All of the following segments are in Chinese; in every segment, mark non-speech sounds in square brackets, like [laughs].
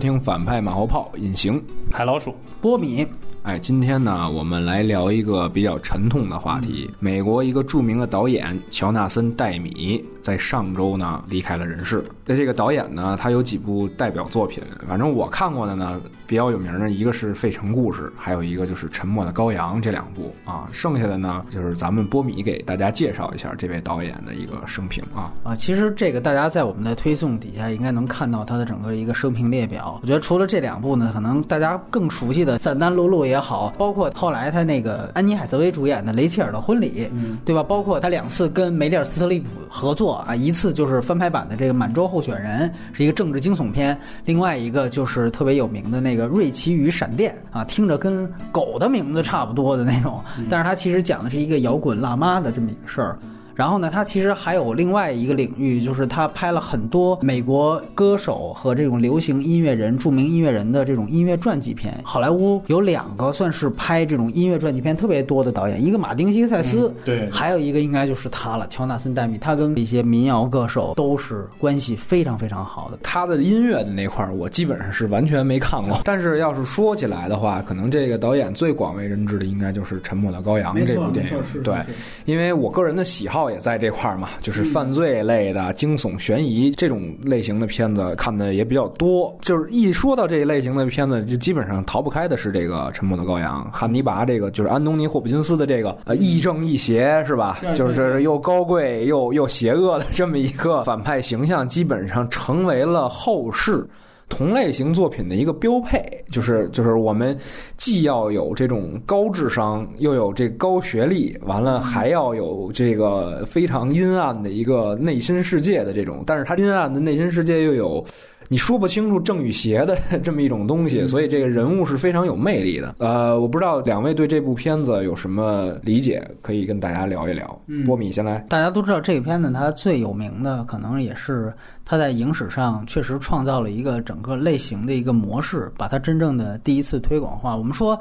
听《反派马后炮》隐形海老鼠。波米，哎，今天呢，我们来聊一个比较沉痛的话题。美国一个著名的导演乔纳森·戴米在上周呢离开了人世。那这个导演呢，他有几部代表作品，反正我看过的呢比较有名的，一个是《费城故事》，还有一个就是《沉默的羔羊》这两部啊。剩下的呢，就是咱们波米给大家介绍一下这位导演的一个生平啊。啊，其实这个大家在我们的推送底下应该能看到他的整个一个生平列表。我觉得除了这两部呢，可能大家更熟悉的《散丹露露》也好，包括后来他那个安妮海瑟薇主演的《雷切尔的婚礼》，嗯，对吧？包括他两次跟梅丽尔·斯特利普合作啊，一次就是翻拍版的这个《满洲候选人》，是一个政治惊悚片；另外一个就是特别有名的那个《瑞奇与闪电》啊，听着跟狗的名字差不多的那种，但是它其实讲的是一个摇滚辣妈的这么一个事儿。然后呢，他其实还有另外一个领域，就是他拍了很多美国歌手和这种流行音乐人、著名音乐人的这种音乐传记片。好莱坞有两个算是拍这种音乐传记片特别多的导演，一个马丁·西克塞斯，对，还有一个应该就是他了，乔纳森·戴米。他跟一些民谣歌手都是关系非常非常好的。他的音乐的那块儿，我基本上是完全没看过。[laughs] 但是要是说起来的话，可能这个导演最广为人知的应该就是《沉默的羔羊》这部电影。对，因为我个人的喜好也在这块儿嘛，就是犯罪类的、惊悚悬疑这种类型的片子看的也比较多。就是一说到这一类型的片子，就基本上逃不开的是这个《沉默的羔羊》。汉尼拔这个就是安东尼·霍普金斯的这个呃亦正亦邪是吧？就是又高贵又又邪恶的这么一个反派形象，基本上成为了后世。同类型作品的一个标配，就是就是我们既要有这种高智商，又有这高学历，完了还要有这个非常阴暗的一个内心世界的这种，但是它阴暗的内心世界又有你说不清楚正与邪的 [laughs] 这么一种东西，所以这个人物是非常有魅力的。呃，我不知道两位对这部片子有什么理解，可以跟大家聊一聊。波米先来，大家都知道这个片子它最有名的，可能也是。它在影史上确实创造了一个整个类型的一个模式，把它真正的第一次推广化。我们说。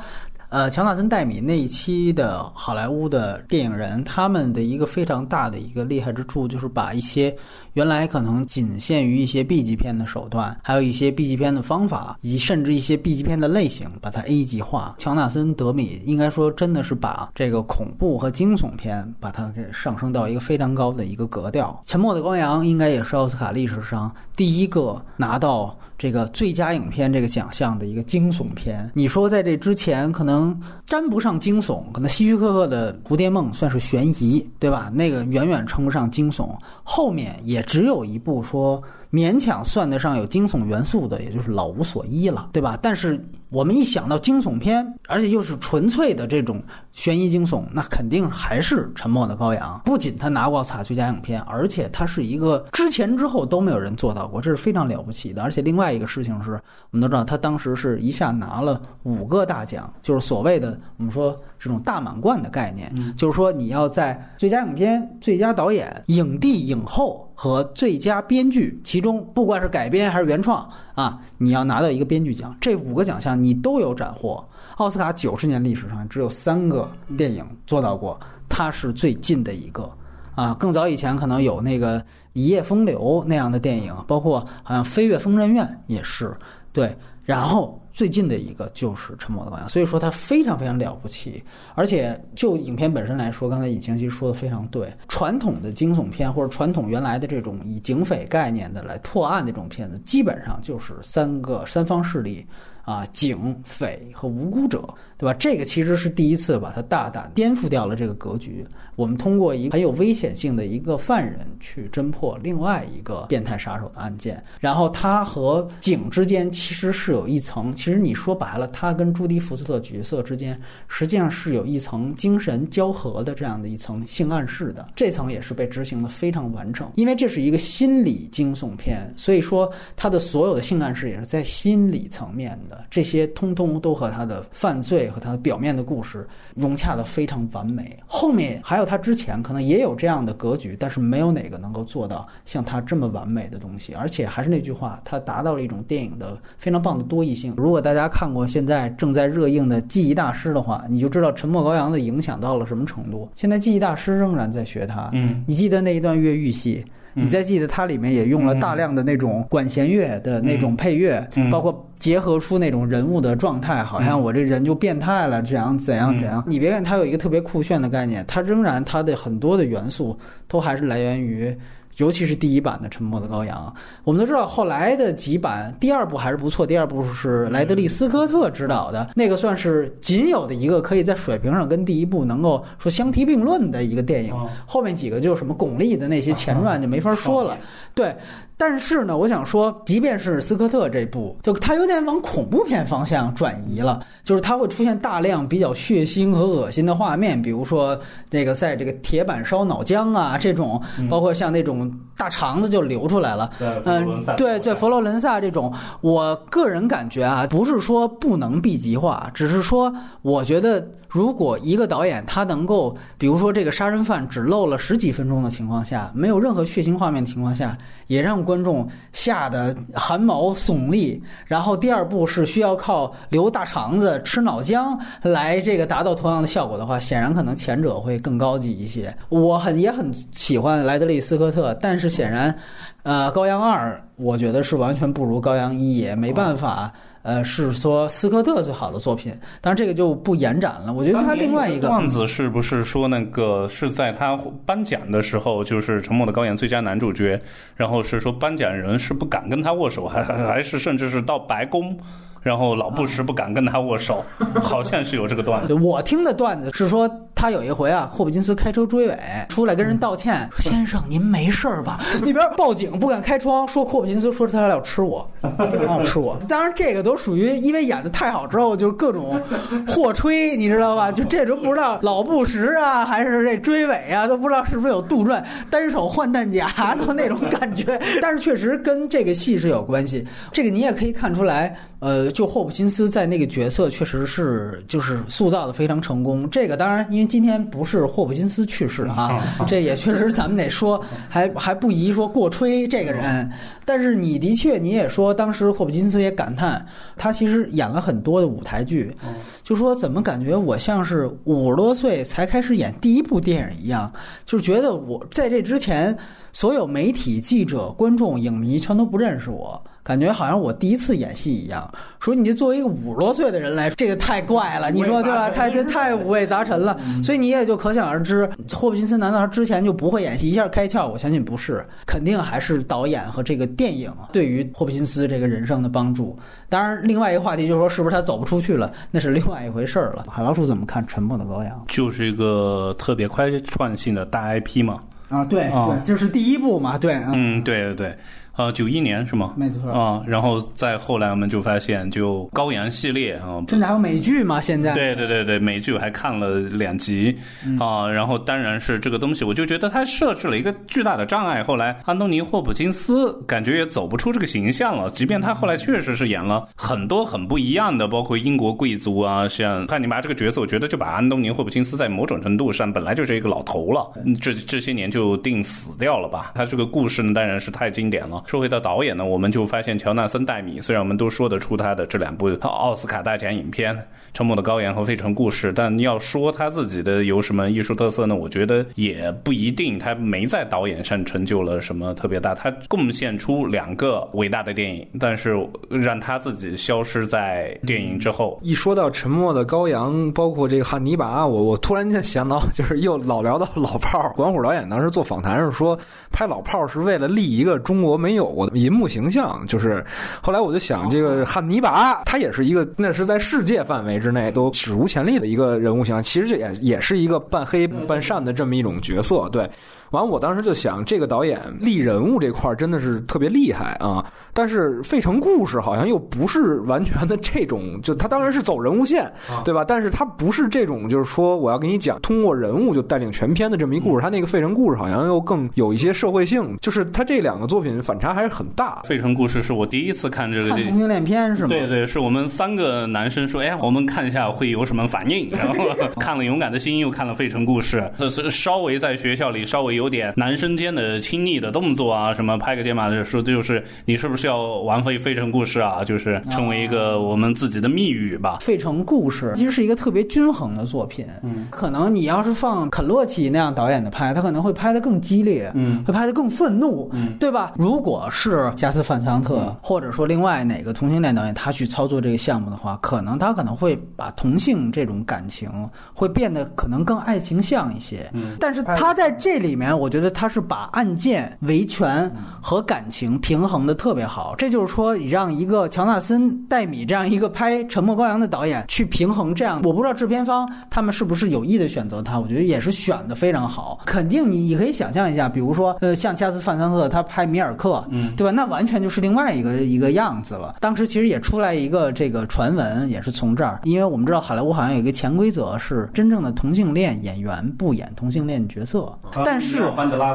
呃，乔纳森·戴米那一期的好莱坞的电影人，他们的一个非常大的一个厉害之处，就是把一些原来可能仅限于一些 B 级片的手段，还有一些 B 级片的方法，以及甚至一些 B 级片的类型，把它 A 级化。乔纳森·德米应该说真的是把这个恐怖和惊悚片，把它给上升到一个非常高的一个格调。《沉默的羔羊》应该也是奥斯卡历史上第一个拿到。这个最佳影片这个奖项的一个惊悚片，你说在这之前可能沾不上惊悚，可能希区柯克的《蝴蝶梦》算是悬疑，对吧？那个远远称不上惊悚。后面也只有一部说勉强算得上有惊悚元素的，也就是《老无所依》了，对吧？但是我们一想到惊悚片，而且又是纯粹的这种。悬疑惊悚，那肯定还是《沉默的羔羊》。不仅他拿过奥斯卡最佳影片，而且他是一个之前之后都没有人做到过，这是非常了不起的。而且另外一个事情是，我们都知道他当时是一下拿了五个大奖，就是所谓的我们说这种大满贯的概念，就是说你要在最佳影片、最佳导演、影帝、影后和最佳编剧其中，不管是改编还是原创啊，你要拿到一个编剧奖，这五个奖项你都有斩获。奥斯卡九十年历史上只有三个电影做到过，它是最近的一个啊。更早以前可能有那个《一夜风流》那样的电影，包括好像《飞越疯人院》也是对。然后最近的一个就是《沉默的羔羊》，所以说他非常非常了不起。而且就影片本身来说，刚才尹晴其实说的非常对，传统的惊悚片或者传统原来的这种以警匪概念的来破案的这种片子，基本上就是三个三方势力。啊，警匪和无辜者，对吧？这个其实是第一次把它大胆颠覆掉了这个格局。我们通过一个很有危险性的一个犯人去侦破另外一个变态杀手的案件，然后他和警之间其实是有一层，其实你说白了，他跟朱迪福斯特角色之间实际上是有一层精神交合的这样的一层性暗示的。这层也是被执行的非常完整，因为这是一个心理惊悚片，所以说他的所有的性暗示也是在心理层面的。这些通通都和他的犯罪和他的表面的故事融洽的非常完美。后面还有他之前可能也有这样的格局，但是没有哪个能够做到像他这么完美的东西。而且还是那句话，他达到了一种电影的非常棒的多义性。如果大家看过现在正在热映的《记忆大师》的话，你就知道《沉默羔羊》的影响到了什么程度。现在《记忆大师》仍然在学他。嗯，你记得那一段越狱戏？你再记得它里面也用了大量的那种管弦乐的那种配乐，包括结合出那种人物的状态，好像我这人就变态了，怎样怎样怎样。你别看它有一个特别酷炫的概念，它仍然它的很多的元素都还是来源于。尤其是第一版的《沉默的羔羊》，我们都知道，后来的几版，第二部还是不错。第二部是莱德利·斯科特执导的，那个算是仅有的一个可以在水平上跟第一部能够说相提并论的一个电影。后面几个就是什么巩俐的那些前传就没法说了。对。但是呢，我想说，即便是斯科特这部，就他有点往恐怖片方向转移了，就是他会出现大量比较血腥和恶心的画面，比如说那个在这个铁板烧脑浆啊这种，包括像那种大肠子就流出来了。嗯，对，在佛罗伦萨这种，我个人感觉啊，不是说不能 B 级化，只是说我觉得。如果一个导演他能够，比如说这个杀人犯只露了十几分钟的情况下，没有任何血腥画面的情况下，也让观众吓得汗毛耸立，然后第二部是需要靠留大肠子、吃脑浆来这个达到同样的效果的话，显然可能前者会更高级一些。我很也很喜欢莱德利·斯科特，但是显然，呃，羔羊二我觉得是完全不如羔羊一，也没办法。呃，是说斯科特最好的作品，当然这个就不延展了。我觉得他另外一个段子是不是说那个是在他颁奖的时候，就是《沉默的羔羊》最佳男主角，然后是说颁奖人是不敢跟他握手，还 [laughs] 还还是甚至是到白宫。然后老布什不敢跟他握手，好像是有这个段子。我听的段子是说，他有一回啊，霍普金斯开车追尾，出来跟人道歉，说：“先生，您没事吧？” [laughs] 那边报警不敢开窗，说霍普金斯说他要吃我，[laughs] 要吃我。当然这个都属于因为演的太好之后，就是各种货吹，你知道吧？[laughs] 就这都不知道老布什啊，还是这追尾啊，都不知道是不是有杜撰，单手换弹夹的那种感觉。但是确实跟这个戏是有关系，这个你也可以看出来。呃，就霍普金斯在那个角色确实是就是塑造的非常成功。这个当然，因为今天不是霍普金斯去世啊，这也确实咱们得说，还还不宜说过吹这个人。但是你的确你也说，当时霍普金斯也感叹，他其实演了很多的舞台剧，就说怎么感觉我像是五十多岁才开始演第一部电影一样，就是觉得我在这之前，所有媒体、记者、观众、影迷全都不认识我。感觉好像我第一次演戏一样，说你这作为一个五十多岁的人来，这个太怪了，你说对吧？太太五味杂陈了，所以你也就可想而知，霍普金斯难道他之前就不会演戏，一下开窍？我相信不是，肯定还是导演和这个电影对于霍普金斯这个人生的帮助。当然，另外一个话题就是说，是不是他走不出去了，那是另外一回事儿了。海老鼠怎么看《沉默的羔羊》？就是一个特别快创性的大 IP 嘛？啊，对对，这是第一部嘛？对，嗯，对对对。呃，九一年是吗？没错啊，然后再后来我们就发现，就高阳系列啊，甚至还有美剧嘛？现在对对对对，美剧我还看了两集啊，然后当然是这个东西，我就觉得它设置了一个巨大的障碍。后来安东尼霍普金斯感觉也走不出这个形象了，即便他后来确实是演了很多很不一样的，包括英国贵族啊，像汉尼拔这个角色，我觉得就把安东尼霍普金斯在某种程度上本来就是一个老头了，这这些年就定死掉了吧。他这个故事呢，当然是太经典了。说回到导演呢，我们就发现乔纳森·戴米，虽然我们都说得出他的这两部奥斯卡大奖影片《沉默的羔羊》和《费城故事》，但要说他自己的有什么艺术特色呢？我觉得也不一定。他没在导演上成就了什么特别大，他贡献出两个伟大的电影，但是让他自己消失在电影之后。一说到《沉默的羔羊》，包括这个汉尼拔，我我突然间想到，就是又老聊到老炮儿。管虎导演当时做访谈时说，拍老炮儿是为了立一个中国没有过的。银幕形象就是，后来我就想，这个汉尼拔他也是一个，那是在世界范围之内都史无前例的一个人物形象，其实这也也是一个半黑半善的这么一种角色，对。完，我当时就想，这个导演立人物这块真的是特别厉害啊！但是《费城故事》好像又不是完全的这种，就他当然是走人物线，对吧？但是他不是这种，就是说我要给你讲通过人物就带领全篇的这么一故事。他那个《费城故事》好像又更有一些社会性，就是他这两个作品反反差还是很大。《费城故事》是我第一次看这个同性恋片是吗？对对，是我们三个男生说，哎，我们看一下会有什么反应。然后 [laughs] 看了《勇敢的心》，又看了《费城故事》，这是稍微在学校里稍微有点男生间的亲昵的动作啊，什么拍个肩膀的说就是你是不是要玩费费城故事啊？就是成为一个我们自己的密语吧。费城故事其实是一个特别均衡的作品，嗯，可能你要是放肯洛奇那样导演的拍，他可能会拍的更激烈，嗯，会拍的更愤怒，嗯，对吧？如果是加斯范桑特，或者说另外哪个同性恋导演他去操作这个项目的话，可能他可能会把同性这种感情会变得可能更爱情像一些，嗯，但是他在这里面，我觉得他是把案件、维权和感情平衡的特别好。这就是说，你让一个乔纳森·戴米这样一个拍《沉默羔羊》的导演去平衡这样，我不知道制片方他们是不是有意的选择他，我觉得也是选的非常好。肯定你你可以想象一下，比如说呃，像加斯·范桑特他拍《米尔克》，嗯，对吧？那完全就是另外一个一个样子了。当时其实也出来一个这个传闻，也是从这儿，因为我们知道好莱坞好像有一个潜规则是真正的同性恋演员不演同性恋角色，但是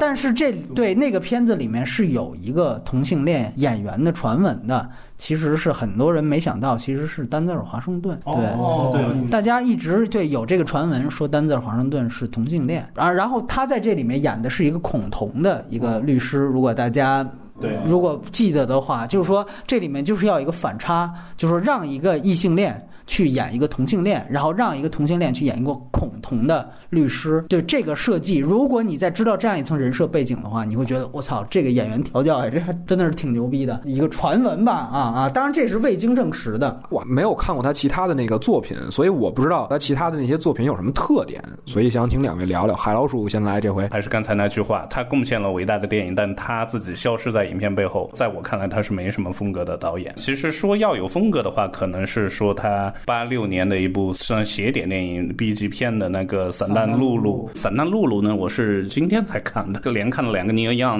但是这对那个片子里面是有一个同性恋演员的传闻的。其实是很多人没想到，其实是丹泽尔·华盛顿。对对，大家一直对有这个传闻说丹泽尔·华盛顿是同性恋啊。然后他在这里面演的是一个恐同的一个律师。如果大家对如果记得的话，就是说这里面就是要一个反差，就是说让一个异性恋。去演一个同性恋，然后让一个同性恋去演一个恐同的律师，就这个设计。如果你在知道这样一层人设背景的话，你会觉得我操，这个演员调教哎，这还真的是挺牛逼的一个传闻吧？啊啊！[laughs] 当然这是未经证实的，我没有看过他其他的那个作品，所以我不知道他其他的那些作品有什么特点，所以想请两位聊聊。海老鼠先来，这回还是刚才那句话，他贡献了伟大的电影，但他自己消失在影片背后。在我看来，他是没什么风格的导演。其实说要有风格的话，可能是说他八六年的。一部算邪典电影 B 级片的那个《散弹露露》，《散弹露露》呢，我是今天才看的，连看了两个《尼尔样》。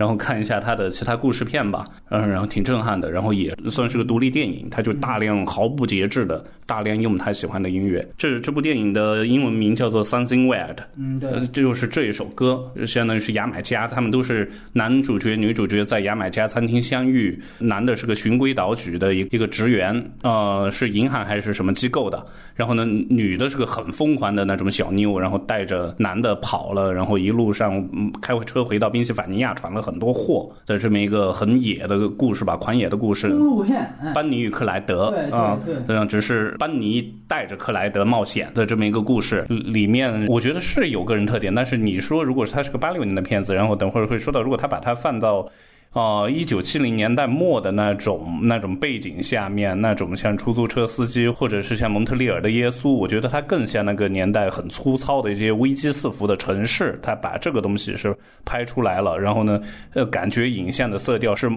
然后看一下他的其他故事片吧，嗯，然后挺震撼的，然后也算是个独立电影，他就大量毫不节制的大量用他喜欢的音乐。这这部电影的英文名叫做 Something Weird，嗯，对，这就是这一首歌，相当于是牙买加，他们都是男主角女主角在牙买加餐厅相遇，男的是个循规蹈矩的一一个职员，呃，是银行还是什么机构的，然后呢，女的是个很疯狂的那种小妞，然后带着男的跑了，然后一路上开车回到宾夕法尼亚，传了很。很多货的这么一个很野的故事吧，狂野的故事。路片，班尼与克莱德啊，这样只是班尼带着克莱德冒险的这么一个故事。里面我觉得是有个人特点，但是你说如果是他是个八六年的片子，然后等会儿会说到，如果他把它放到。哦，一九七零年代末的那种那种背景下面，那种像出租车司机，或者是像蒙特利尔的耶稣，我觉得它更像那个年代很粗糙的一些危机四伏的城市。他把这个东西是拍出来了，然后呢，呃，感觉影像的色调是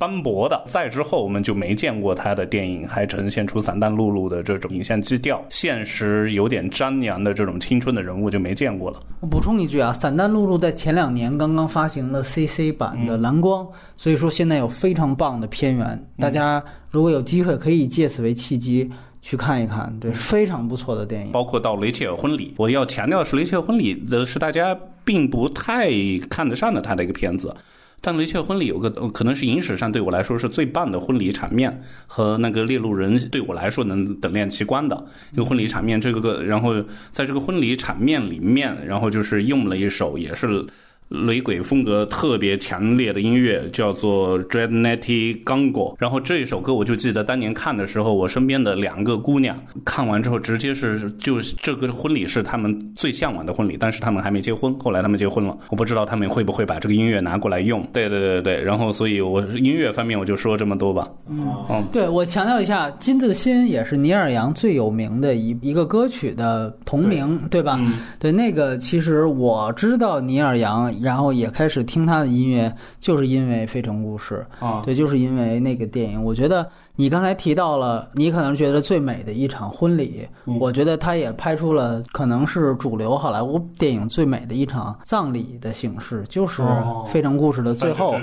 斑驳的。再之后，我们就没见过他的电影还呈现出散弹露露的这种影像基调，现实有点张扬的这种青春的人物就没见过了。我补充一句啊，散弹露露在前两年刚刚发行了 CC 版的蓝光。所以说现在有非常棒的片源，大家如果有机会可以借此为契机去看一看，对，非常不错的电影。包括到《雷切尔婚礼》，我要强调的是，《雷切尔婚礼》的是大家并不太看得上的他的一个片子，但《雷切尔婚礼》有个可能是影史上对我来说是最棒的婚礼场面，和那个《猎鹿人》对我来说能等量齐观的一个婚礼场面。这个个，然后在这个婚礼场面里面，然后就是用了一首也是。雷鬼风格特别强烈的音乐叫做《Dread Netty Gango》，然后这一首歌我就记得当年看的时候，我身边的两个姑娘看完之后，直接是就这个婚礼是他们最向往的婚礼，但是他们还没结婚，后来他们结婚了，我不知道他们会不会把这个音乐拿过来用。对对对对，然后所以我音乐方面我就说这么多吧。嗯，对我强调一下，《金子心》也是尼尔杨最有名的一一个歌曲的同名，对吧？对，那个其实我知道尼尔杨。然后也开始听他的音乐，就是因为《非诚勿扰》啊，对，就是因为那个电影。我觉得你刚才提到了，你可能觉得最美的一场婚礼，我觉得他也拍出了可能是主流好莱坞电影最美的一场葬礼的形式，就是《费城故事》的最后，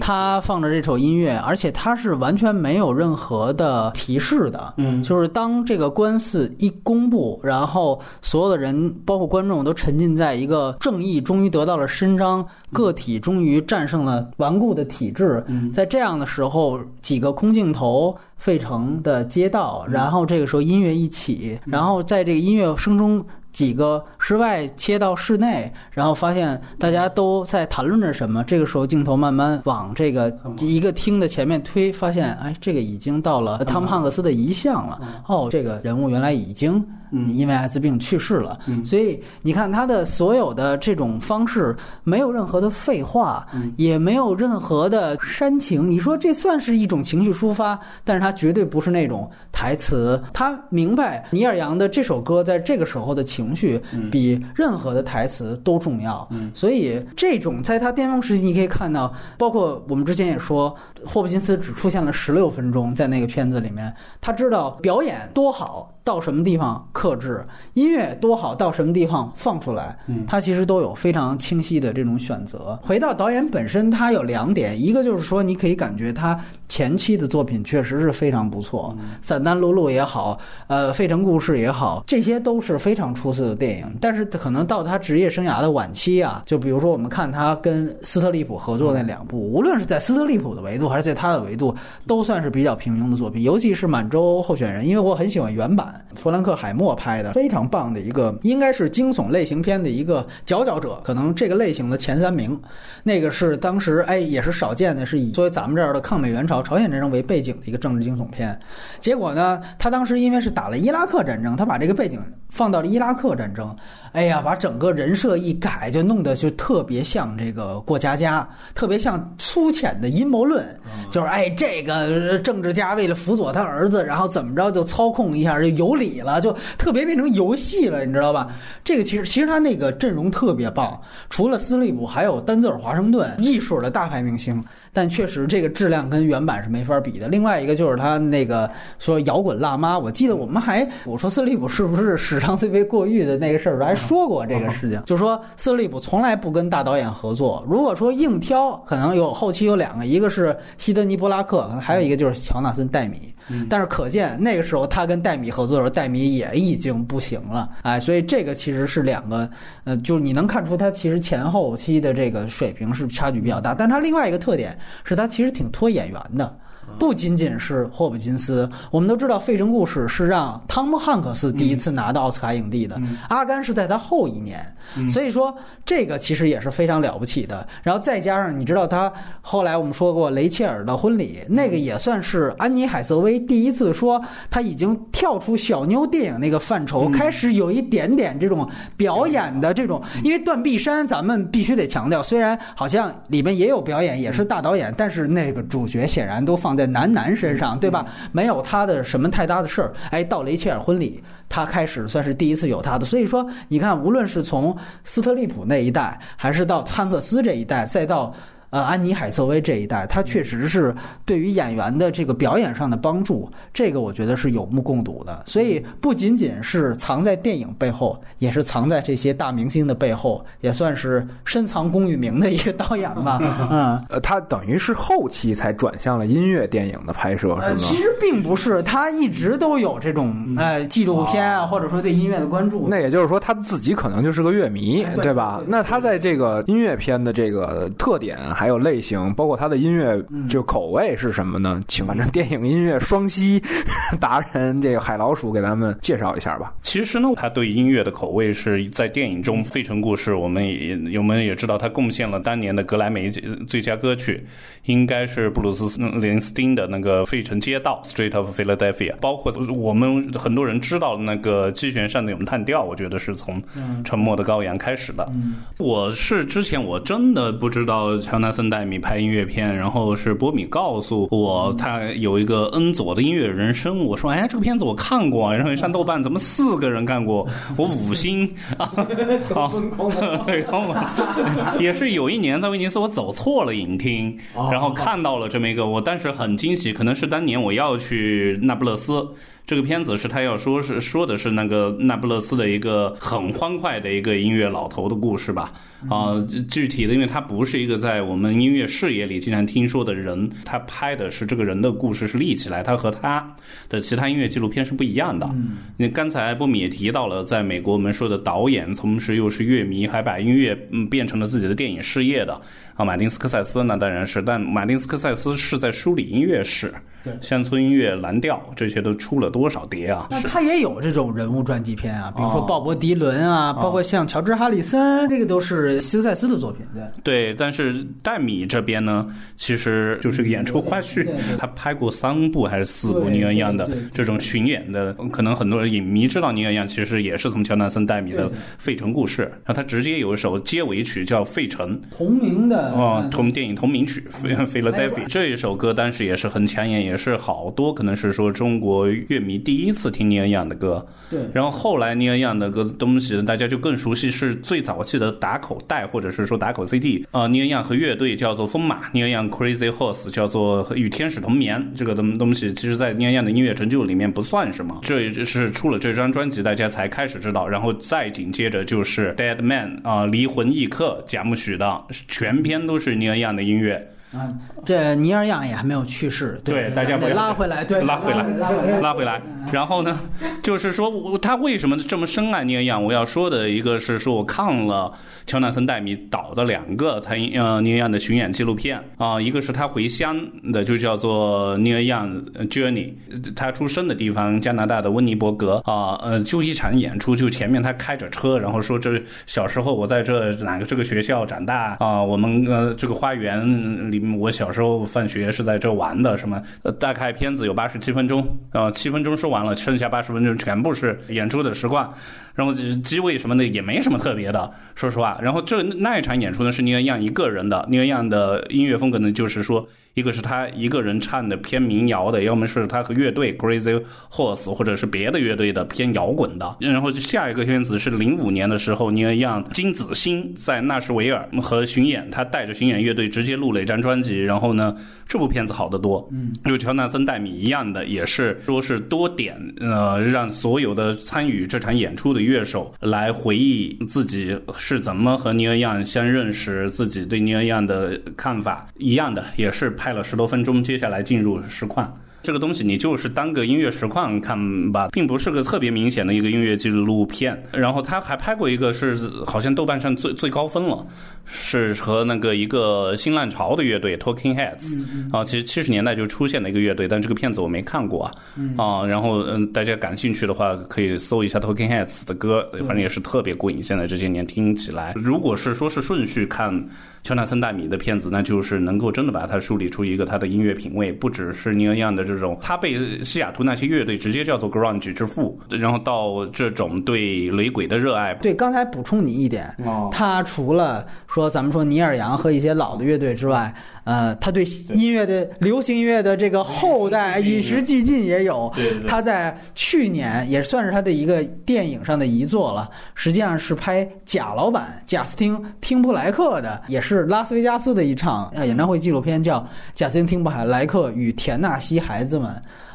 他放着这首音乐，而且他是完全没有任何的提示的，嗯，就是当这个官司一公布，然后所有的人，包括观众，都沉浸在一个正义终于得到了伸张，个体终于战胜了顽固的体制，在这样的时候，几个空镜头。费城的街道，然后这个时候音乐一起，然后在这个音乐声中，几个室外切到室内，然后发现大家都在谈论着什么。这个时候镜头慢慢往这个一个厅的前面推，发现哎，这个已经到了汤姆汉克斯的遗像了。哦，这个人物原来已经。因为艾滋病去世了，所以你看他的所有的这种方式没有任何的废话，也没有任何的煽情。你说这算是一种情绪抒发，但是他绝对不是那种台词。他明白尼尔杨的这首歌在这个时候的情绪比任何的台词都重要。所以这种在他巅峰时期，你可以看到，包括我们之前也说，霍普金斯只出现了十六分钟在那个片子里面，他知道表演多好。到什么地方克制音乐多好，到什么地方放出来，他其实都有非常清晰的这种选择。回到导演本身，他有两点，一个就是说，你可以感觉他前期的作品确实是非常不错，《散丹露露》也好，呃，《费城故事》也好，这些都是非常出色的电影。但是可能到他职业生涯的晚期啊，就比如说我们看他跟斯特利普合作那两部，无论是在斯特利普的维度还是在他的维度，都算是比较平庸的作品。尤其是《满洲候选人》，因为我很喜欢原版。弗兰克·海默拍的非常棒的一个，应该是惊悚类型片的一个佼佼者，可能这个类型的前三名。那个是当时哎也是少见的，是以作为咱们这儿的抗美援朝、朝鲜战争为背景的一个政治惊悚片。结果呢，他当时因为是打了伊拉克战争，他把这个背景放到了伊拉克战争。哎呀，把整个人设一改，就弄得就特别像这个过家家，特别像粗浅的阴谋论。就是哎，这个政治家为了辅佐他儿子，然后怎么着就操控一下就有理了，就特别变成游戏了，你知道吧？这个其实其实他那个阵容特别棒，除了斯利普，还有丹泽尔华盛顿，艺术的大牌明星。但确实，这个质量跟原版是没法比的。另外一个就是他那个说摇滚辣妈，我记得我们还我说斯利普是不是史上最为过誉的那个事儿，还说过这个事情，就说斯利普从来不跟大导演合作。如果说硬挑，可能有后期有两个，一个是希德尼·波拉克，还有一个就是乔纳森·戴米。但是可见那个时候他跟戴米合作的时候，戴米也已经不行了，哎，所以这个其实是两个，呃，就是你能看出他其实前后期的这个水平是差距比较大。但他另外一个特点是他其实挺拖演员的。不仅仅是霍普金斯，我们都知道《费城故事》是让汤姆汉克斯第一次拿到奥斯卡影帝的，阿甘是在他后一年，所以说这个其实也是非常了不起的。然后再加上你知道他后来我们说过雷切尔的婚礼，那个也算是安妮海瑟薇第一次说他已经跳出小妞电影那个范畴，开始有一点点这种表演的这种。因为断臂山咱们必须得强调，虽然好像里面也有表演，也是大导演，但是那个主角显然都放在。男男身上，对吧？没有他的什么太大的事儿。哎，到雷切尔婚礼，他开始算是第一次有他的。所以说，你看，无论是从斯特利普那一代，还是到汉克斯这一代，再到。呃，安妮海瑟薇这一代，她确实是对于演员的这个表演上的帮助，这个我觉得是有目共睹的。所以不仅仅是藏在电影背后，也是藏在这些大明星的背后，也算是深藏功与名的一个导演吧。[laughs] 嗯，呃，他等于是后期才转向了音乐电影的拍摄，是吗？其实并不是，他一直都有这种呃纪录片啊，或者说对音乐的关注。那也就是说，他自己可能就是个乐迷，对吧？那他在这个音乐片的这个特点还。还有类型，包括他的音乐就口味是什么呢？请反正电影音乐双栖 [laughs] 达人这个海老鼠给咱们介绍一下吧。其实呢，他对音乐的口味是在电影中《费城故事》，我们也我们也知道他贡献了当年的格莱美最佳歌曲，应该是布鲁斯林斯汀的那个《费城街道》（Street of Philadelphia）。包括我们很多人知道那个机弦上的咏叹调，我觉得是从《沉默的羔羊》开始的。我是之前我真的不知道乔纳。森代米拍音乐片，然后是波米告诉我他有一个恩佐的音乐人生，我说哎这个片子我看过，然后上豆瓣怎么四个人看过，[laughs] 我五星啊，好，[laughs] [laughs] 然后也是有一年在威尼斯我走错了影厅，然后看到了这么一个，我当时很惊喜，可能是当年我要去那不勒斯。这个片子是他要说是说的是那个那不勒斯的一个很欢快的一个音乐老头的故事吧。啊，具体的，因为他不是一个在我们音乐视野里经常听说的人，他拍的是这个人的故事是立起来，他和他的其他音乐纪录片是不一样的。你刚才波米也提到了，在美国我们说的导演，同时又是乐迷，还把音乐嗯变成了自己的电影事业的啊，马丁斯科塞斯那当然是，但马丁斯科塞斯是在梳理音乐史，对。乡村音乐、蓝调这些都出了多少碟啊？那他也有这种人物传记片啊，比如说鲍勃迪伦啊，包括像乔治哈里森，这个都是。斯塞斯的作品，对。对，但是戴米这边呢，其实就是个演出花絮。他拍过三部还是四部尼尔样的这种巡演的，可能很多人影迷知道尼尔样，其实也是从乔纳森戴米的《费城故事》，然后他直接有一首结尾曲叫《费城》，同名的哦，同电影同名曲《费费勒戴比》这一首歌，当时也是很抢眼，也是好多可能是说中国乐迷第一次听尼尔样的歌。对，然后后来尼尔样的歌东西，大家就更熟悉，是最早期的打口袋。或者是说打口 CD 啊，尼尔样和乐队叫做风马，尼尔样 Crazy Horse 叫做与天使同眠，这个东东西其实在尼尔样的音乐成就里面不算什么，这也是出了这张专辑大家才开始知道，然后再紧接着就是 Dead Man 啊，离魂异客贾木许的全篇都是尼尔样的音乐。啊，这尼尔样也还没有去世，对，大家得拉回来，对，拉回来，拉回来。然后呢，就是说他为什么这么深爱尼尔样？我要说的一个是说，我看了乔纳森戴米导的两个他呃尼尔样的巡演纪录片啊，一个是他回乡的，就叫做尼尔样 Journey，他出生的地方加拿大的温尼伯格啊，呃，就一场演出，就前面他开着车，然后说这小时候我在这哪个这个学校长大啊，我们呃这个花园里。我小时候放学是在这玩的，什么？大概片子有八十七分钟，啊，七分钟说完了，剩下八十分钟全部是演出的实况，然后机位什么的也没什么特别的，说实话。然后这那一场演出呢是宁愿让一个人的，宁愿让的音乐风格呢就是说。一个是他一个人唱的偏民谣的，要么是他和乐队 Crazy Horse 或者是别的乐队的偏摇滚的。然后下一个片子是零五年的时候，尼尔样金子星在纳什维尔和巡演，他带着巡演乐队直接录了一张专辑。然后呢，这部片子好得多，嗯，就乔纳森戴米一样的，也是说是多点呃，让所有的参与这场演出的乐手来回忆自己是怎么和尼尔样相认识，自己对尼尔样的看法一样的，也是。拍了十多分钟，接下来进入实况。这个东西你就是当个音乐实况看吧，并不是个特别明显的一个音乐纪录片。然后他还拍过一个，是好像豆瓣上最最高分了，是和那个一个新浪潮的乐队 Talking Heads 啊，其实七十年代就出现的一个乐队，但这个片子我没看过啊。啊，然后嗯，大家感兴趣的话可以搜一下 Talking Heads 的歌，反正也是特别过瘾。现在这些年听起来，如果是说是顺序看。乔纳森·戴米的片子，那就是能够真的把它梳理出一个他的音乐品味，不只是尼尔样的这种，他被西雅图那些乐队直接叫做 grunge 之父，然后到这种对雷鬼的热爱。对，刚才补充你一点，他除了说咱们说尼尔杨和一些老的乐队之外，呃，他对音乐的流行音乐的这个后代与时俱进也有。他在去年也算是他的一个电影上的遗作了，实际上是拍贾老板贾斯汀·汀布莱克的，也是。是拉斯维加斯的一场呃演唱会纪录片，叫《贾斯汀·汀布莱克与田纳西孩子们》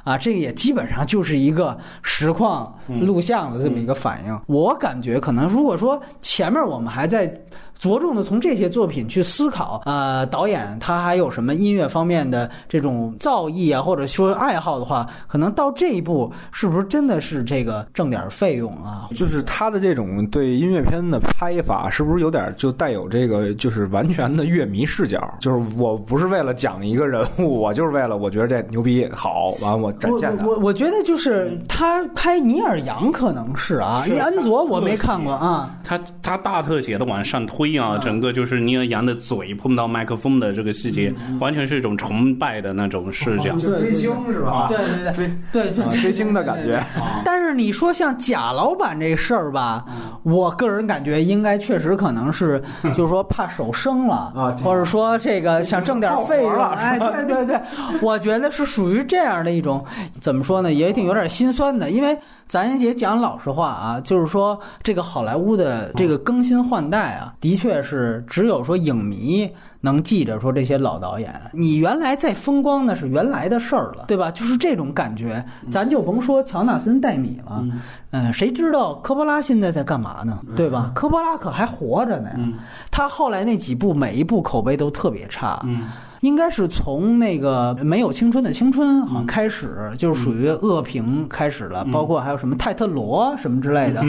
啊，这个也基本上就是一个实况录像的这么一个反应。我感觉可能如果说前面我们还在。着重的从这些作品去思考，呃，导演他还有什么音乐方面的这种造诣啊，或者说爱好的话，可能到这一步是不是真的是这个挣点费用啊？就是他的这种对音乐片的拍法，是不是有点就带有这个就是完全的乐迷视角？就是我不是为了讲一个人物，我就是为了我觉得这牛逼好，完我展现的。我我我觉得就是他拍尼尔杨可能是啊，因为安卓我没看过啊。他他大特写的往上推啊，整个就是尼尔杨的嘴碰到麦克风的这个细节，完全是一种崇拜的那种视角，追星是吧？对对对，对对追星。的感觉。但是你说像贾老板这事儿吧，我个人感觉应该确实可能是，[laughs] 就是说怕手生了啊，或者说这个想挣点费用，哎，对对对，我觉得是属于这样的一种，怎么说呢，也挺有点心酸的，因为。咱也讲老实话啊，就是说这个好莱坞的这个更新换代啊，的确是只有说影迷能记着说这些老导演，你原来在风光那是原来的事儿了，对吧？就是这种感觉，咱就甭说乔纳森·戴米了，嗯，谁知道科波拉现在在干嘛呢？对吧？科波拉可还活着呢，他后来那几部每一部口碑都特别差。应该是从那个没有青春的青春好像开始，就是属于恶评开始了，包括还有什么泰特罗什么之类的。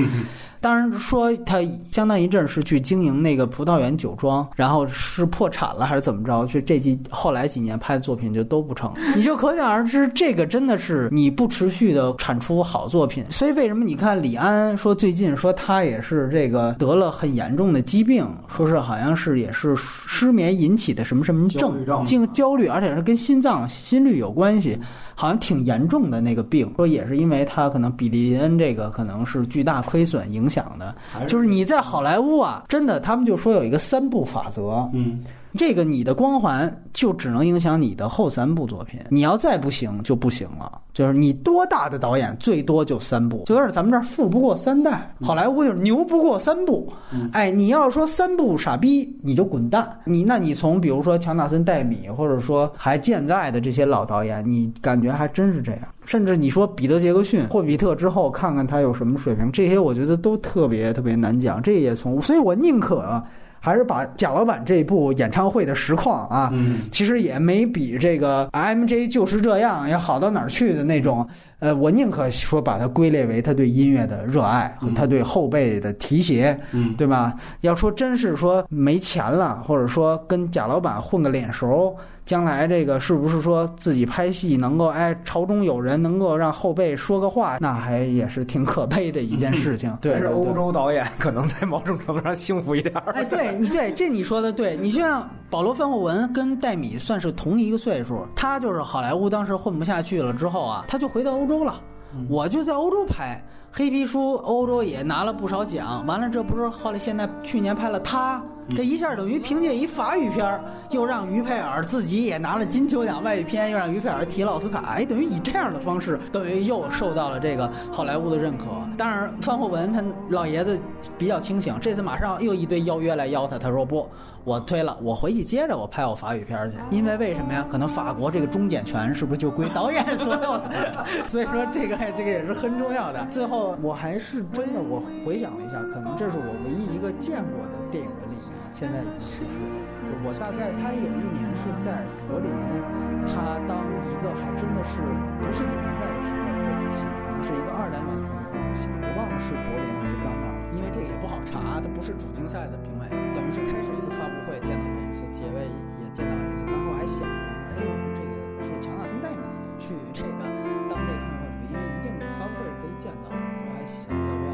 当然说他相当一阵是去经营那个葡萄园酒庄，然后是破产了还是怎么着？就这几后来几年拍的作品就都不成，[laughs] 你就可想而知，这个真的是你不持续的产出好作品。所以为什么你看李安说最近说他也是这个得了很严重的疾病，说是好像是也是失眠引起的什么什么症，经焦虑，而且是跟心脏心率有关系。好像挺严重的那个病，说也是因为他可能比利林恩这个可能是巨大亏损影响的，就是你在好莱坞啊，真的他们就说有一个三步法则，嗯。这个你的光环就只能影响你的后三部作品，你要再不行就不行了。就是你多大的导演，最多就三部，就有点咱们这儿富不过三代，好莱坞就是牛不过三部。哎，你要说三部傻逼，你就滚蛋。你那你从比如说乔纳森·戴米，或者说还健在的这些老导演，你感觉还真是这样。甚至你说彼得·杰克逊、霍比特之后，看看他有什么水平，这些我觉得都特别特别难讲。这也从，所以我宁可。还是把贾老板这部演唱会的实况啊，其实也没比这个 M J 就是这样要好到哪儿去的那种。呃，我宁可说把它归类为他对音乐的热爱和他对后辈的提携，对吧？要说真是说没钱了，或者说跟贾老板混个脸熟。将来这个是不是说自己拍戏能够哎朝中有人，能够让后辈说个话，那还也是挺可悲的一件事情。对，是欧洲导演可能在某种程度上幸福一点。哎，对你对这你说的对，你就像保罗·范霍文跟戴米算是同一个岁数，他就是好莱坞当时混不下去了之后啊，他就回到欧洲了，我就在欧洲拍。黑皮书，欧洲也拿了不少奖。完了，这不是后来现在去年拍了他，这一下等于凭借一法语片儿，又让于佩尔自己也拿了金球奖外语片，又让于佩尔提了奥斯卡，哎，等于以这样的方式，等于又受到了这个好莱坞的认可。当然，范霍文他老爷子比较清醒，这次马上又一堆邀约来邀他，他说不。我推了，我回去接着我拍我法语片去，因为为什么呀？可能法国这个终检权是不是就归导演所有的？[laughs] 所以说这个这个也是很重要的。最后我还是真的，我回想了一下，可能这是我唯一一个见过的电影人里，现在已经去世了。我大概他有一年是在柏林，他当一个还真的是不是主竞赛的评委的主席，可能是一个二单元评委的主席，我忘了是柏林还是戛纳了，因为这个也不好查，他不是主竞赛的评委。等于是开始一次发布会，见到他一次，结尾也见到一次。当时我还想，哎，这个是乔纳森带你去这个当这个评委会主席，因为一定发布会是可以见到。我还想要不要